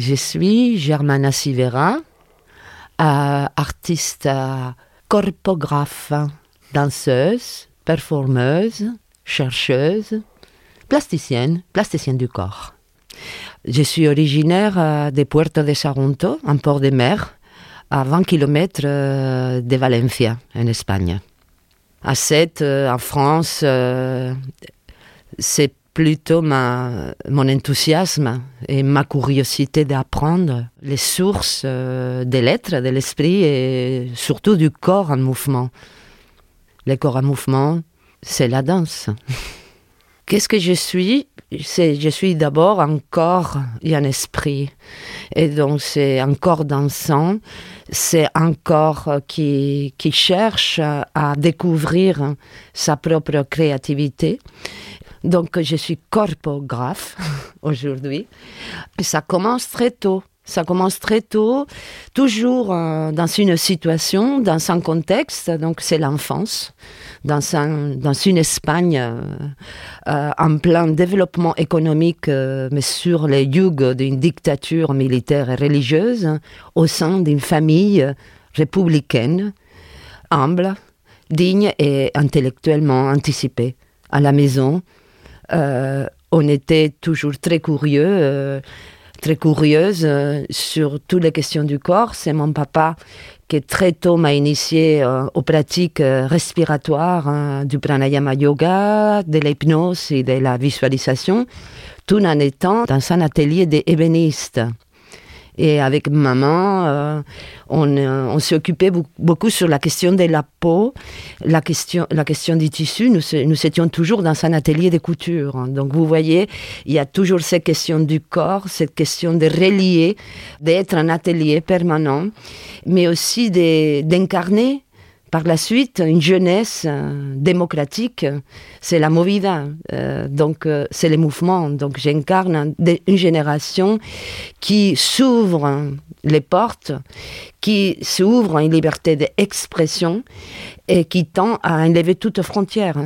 je suis Germana Sivera, euh, artiste euh, corpographe, danseuse, performeuse, chercheuse, plasticienne, plasticienne du corps. Je suis originaire euh, de Puerto de Sagunto, un port de mer, à 20 km de Valencia, en Espagne. À 7, en France, c'est plutôt mon enthousiasme et ma curiosité d'apprendre les sources des lettres, de l'esprit et surtout du corps en mouvement. Le corps en mouvement, c'est la danse. Qu'est-ce que je suis? Je suis d'abord un corps et un esprit. Et donc c'est un corps dansant, c'est un corps qui, qui cherche à découvrir sa propre créativité. Donc je suis corpographe aujourd'hui. Ça commence très tôt. Ça commence très tôt, toujours euh, dans une situation, dans un contexte, donc c'est l'enfance, dans, un, dans une Espagne euh, euh, en plein développement économique, mais sur les yugs d'une dictature militaire et religieuse, au sein d'une famille républicaine, humble, digne et intellectuellement anticipée. À la maison, on était toujours très curieux très curieuse euh, sur toutes les questions du corps. C'est mon papa qui très tôt m'a initié euh, aux pratiques euh, respiratoires hein, du pranayama yoga, de l'hypnose et de la visualisation, tout en étant dans un atelier d'ébéniste. Et avec maman, euh, on, euh, s'est occupé beaucoup sur la question de la peau, la question, la question du tissu. Nous, nous étions toujours dans un atelier de couture. Donc vous voyez, il y a toujours cette question du corps, cette question de relier, d'être un atelier permanent, mais aussi d'incarner par la suite, une jeunesse euh, démocratique, c'est la movida, euh, donc euh, c'est les mouvements. Donc j'incarne une génération qui s'ouvre les portes, qui s'ouvre une liberté d'expression et qui tend à enlever toute frontière.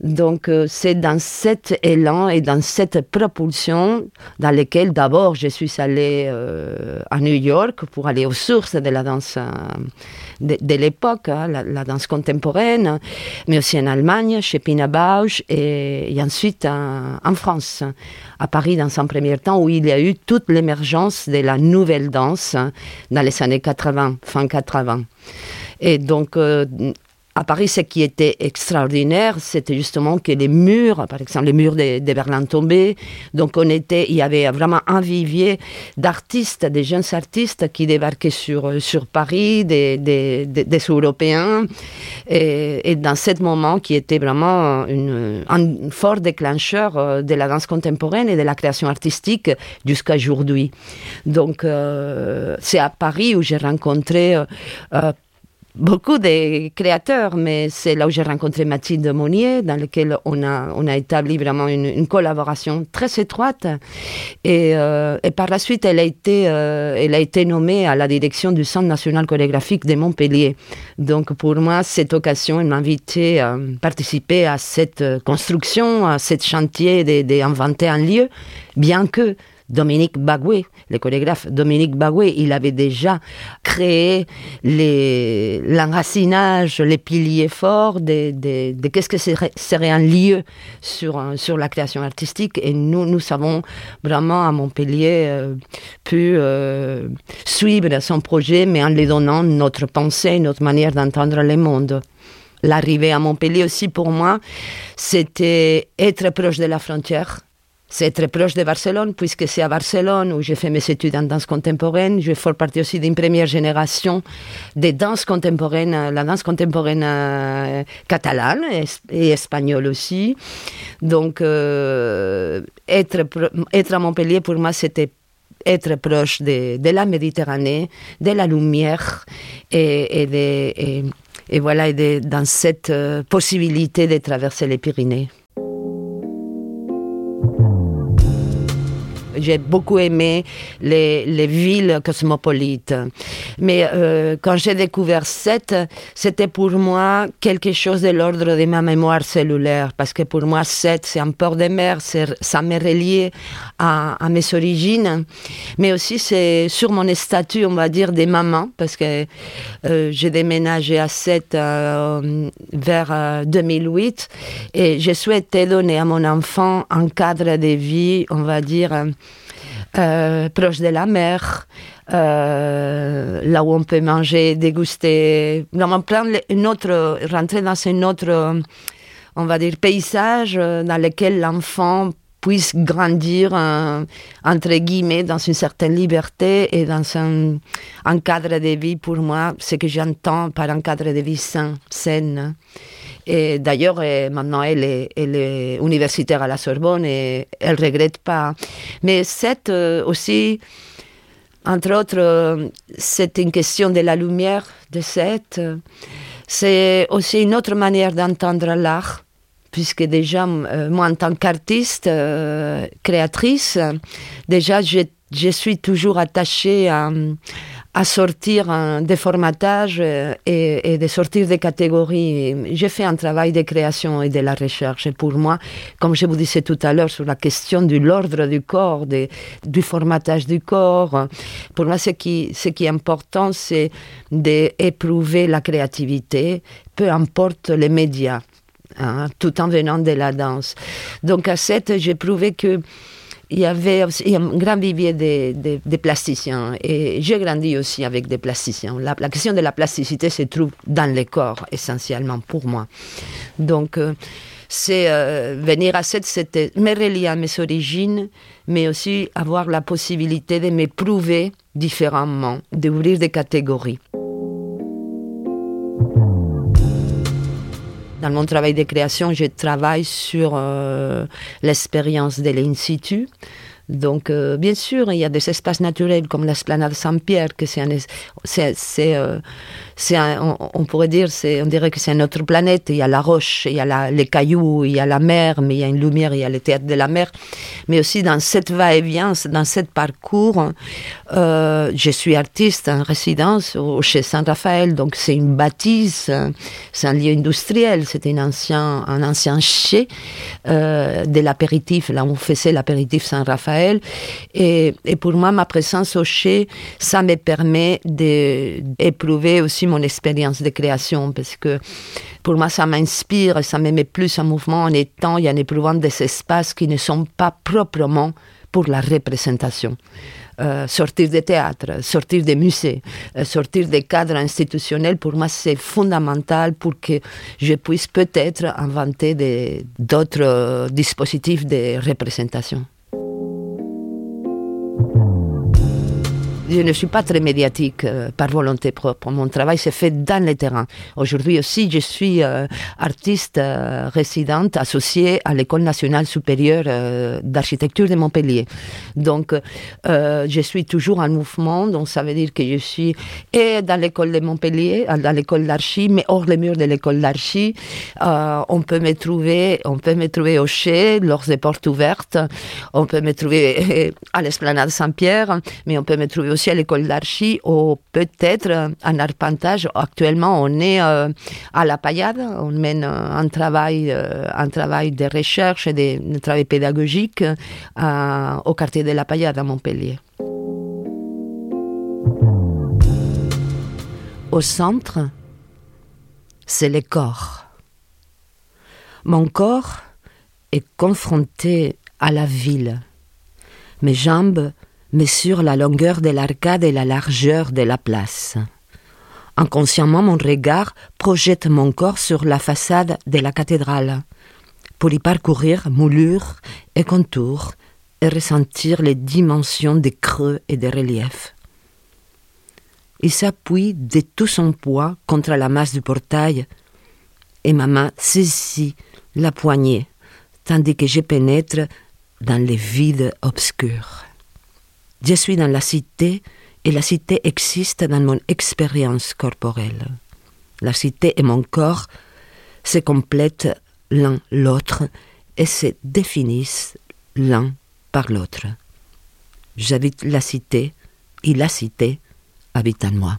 Donc c'est dans cet élan et dans cette propulsion dans lequel d'abord je suis allée à New York pour aller aux sources de la danse de, l'époque, hein, la, danse contemporaine, mais aussi en Allemagne, chez Pina Bausch, et, ensuite en, France, à Paris dans un premier temps, où il y a eu toute l'émergence de la nouvelle danse dans les années 80, fin 80. Et donc, euh, à Paris, ce qui était extraordinaire, c'était justement que les murs, par exemple les murs de, Berlin tombaient, donc on était, il y avait vraiment un vivier d'artistes, des jeunes artistes qui débarquaient sur, sur Paris, des, des, des, Européens, et, dans ce moment qui était vraiment une, un fort déclencheur euh, de la danse contemporaine et de la création artistique jusqu'à aujourd'hui. Donc euh, c'est à Paris où j'ai rencontré euh, beaucoup de créateurs, mais c'est là où j'ai rencontré Mathilde Monnier, dans lequel on a, on a établi vraiment une, collaboration très étroite. Et, euh, et, par la suite, elle a, été, euh, elle a été nommée à la direction du Centre national chorégraphique de Montpellier. Donc pour moi, cette occasion, elle m'a invité à participer à cette construction, à ce chantier d'inventer un lieu, bien que Dominique Bagoué, le chorégraphe Dominique Bagoué, il avait déjà créé l'enracinage, les, piliers forts de, qu'est-ce que serait, un lieu sur, sur la création artistique. Et nous, nous avons vraiment à Montpellier euh, pu euh, suivre son projet, mais en lui donnant notre pensée, notre manière d'entendre le monde l'arrivée à Montpellier aussi pour moi, c'était être proche de la frontière, c'est très proche de Barcelone, puisque c'est à Barcelone où j'ai fait mes études en danse contemporaine. Je fais partie aussi d'une première génération de danse contemporaine, la danse contemporaine euh, catalane et, espagnole aussi. Donc, euh, être, être à Montpellier, pour moi, c'était être proche de, la Méditerranée, de la lumière et, voilà, et dans cette euh, possibilité de traverser les Pyrénées. J'ai beaucoup aimé les, les, villes cosmopolites. Mais euh, quand j'ai découvert Sète, c'était pour moi quelque chose de l'ordre de ma mémoire cellulaire. Parce que pour moi, Sète, c'est un port de mer, ça m'est relié à, mes origines. Mais aussi, c'est sur mon statut, on va dire, des mamans. Parce que euh, j'ai déménagé à Sète euh, vers 2008. Et j'ai souhaité donner à mon enfant un cadre de vie, on va dire, euh, proche de la mer, euh, là où on peut manger, déguster, vraiment plein une autre, rentrer dans un autre, on va dire, paysage dans lequel l'enfant puisse grandir, entre guillemets, dans une certaine liberté et dans un, un cadre de vie, pour moi, ce que j'entends par un cadre de vie sain, sain. Et d'ailleurs, maintenant, elle est, elle est, universitaire à la Sorbonne et elle regrette pas. Mais c'est euh, aussi, entre autres, euh, c'est une question de la lumière de cette. C'est aussi une autre manière d'entendre l'art, puisque déjà, euh, moi, en tant qu'artiste, créatrice, déjà, je, suis toujours attachée à sortir des formatages euh, et, de sortir des catégories. J'ai fait un travail de création et de la recherche. Et pour moi, comme je vous disais tout à l'heure sur la question de l'ordre du corps, du formatage du corps, pour moi, ce qui est important, c'est d'éprouver la créativité, peu importe les médias, hein, tout en venant de la danse. Donc à cette, j'ai prouvé que il y avait un grand vivier de, plasticiens. Et j'ai grandi aussi avec des plasticiens. La, question de la plasticité se trouve dans le corps, essentiellement, pour moi. Donc, euh, euh, venir à cette, c'était me relier à mes origines, mais aussi avoir la possibilité de me prouver différemment, d'ouvrir des catégories. Dans mon travail de création, je travaille sur euh, l'expérience de l'Institut. Donc, euh, bien sûr, il y a des espaces naturels comme l'esplanade Saint-Pierre, que c'est c'est, euh, c'est on, on, pourrait dire, c'est, on dirait que c'est une autre planète. Il y a la roche, il y a la, les cailloux, il y a la mer, mais il y a une lumière, il y a le théâtre de la mer. Mais aussi dans cette va-et-vient, dans ce parcours, euh, je suis artiste en résidence au, chez Saint-Raphaël, donc c'est une bâtisse, c'est un lieu industriel, c'était un ancien, un ancien euh, de l'apéritif, là où on faisait l'apéritif Saint-Raphaël. Et, et pour moi, ma présence au chai, ça me permet d'éprouver aussi mon expérience de création parce que pour moi, ça m'inspire, ça me met plus en mouvement en étant et en éprouvant des espaces qui ne sont pas proprement pour la représentation. Euh, sortir des théâtres, sortir des musées, euh, sortir des cadres institutionnels, pour moi, c'est fondamental pour que je puisse peut-être inventer d'autres euh, dispositifs de représentation. Je ne suis pas très médiatique euh, par volonté propre. Mon travail s'est fait dans le terrain. Aujourd'hui aussi, je suis euh, artiste euh, résidente associée à l'École nationale supérieure d'architecture de Montpellier. Donc, je suis toujours en mouvement. Donc, ça veut dire que je suis et dans l'école de Montpellier, dans l'école d'archi, mais hors les murs de l'école d'archi. on peut me trouver, on peut me trouver au Chez, lors des portes ouvertes. On peut me trouver à l'esplanade Saint-Pierre, mais on peut me trouver aussi à l'école d'archi ou peut-être en arpentage. Actuellement, on est euh, à la paillade, on mène un travail, euh, un travail de recherche et de, travail pédagogique euh, au quartier de la paillade à Montpellier. Au centre, c'est le corps. Mon corps est confronté à la ville. Mes jambes mesure la longueur de l'arcade et la largeur de la place. Inconsciemment, mon regard projette mon corps sur la façade de la cathédrale, pour y parcourir moulures et contours et ressentir les dimensions des creux et des reliefs. Il s'appuie de tout son poids contre la masse du portail et ma main saisit la poignée, tandis que je pénètre dans les vides obscurs Je suis dans la cité et la cité existe dans mon expérience corporelle. La cité et mon corps se complètent l'un l'autre et se définissent l'un par l'autre. J'habite la cité et la cité habite en moi.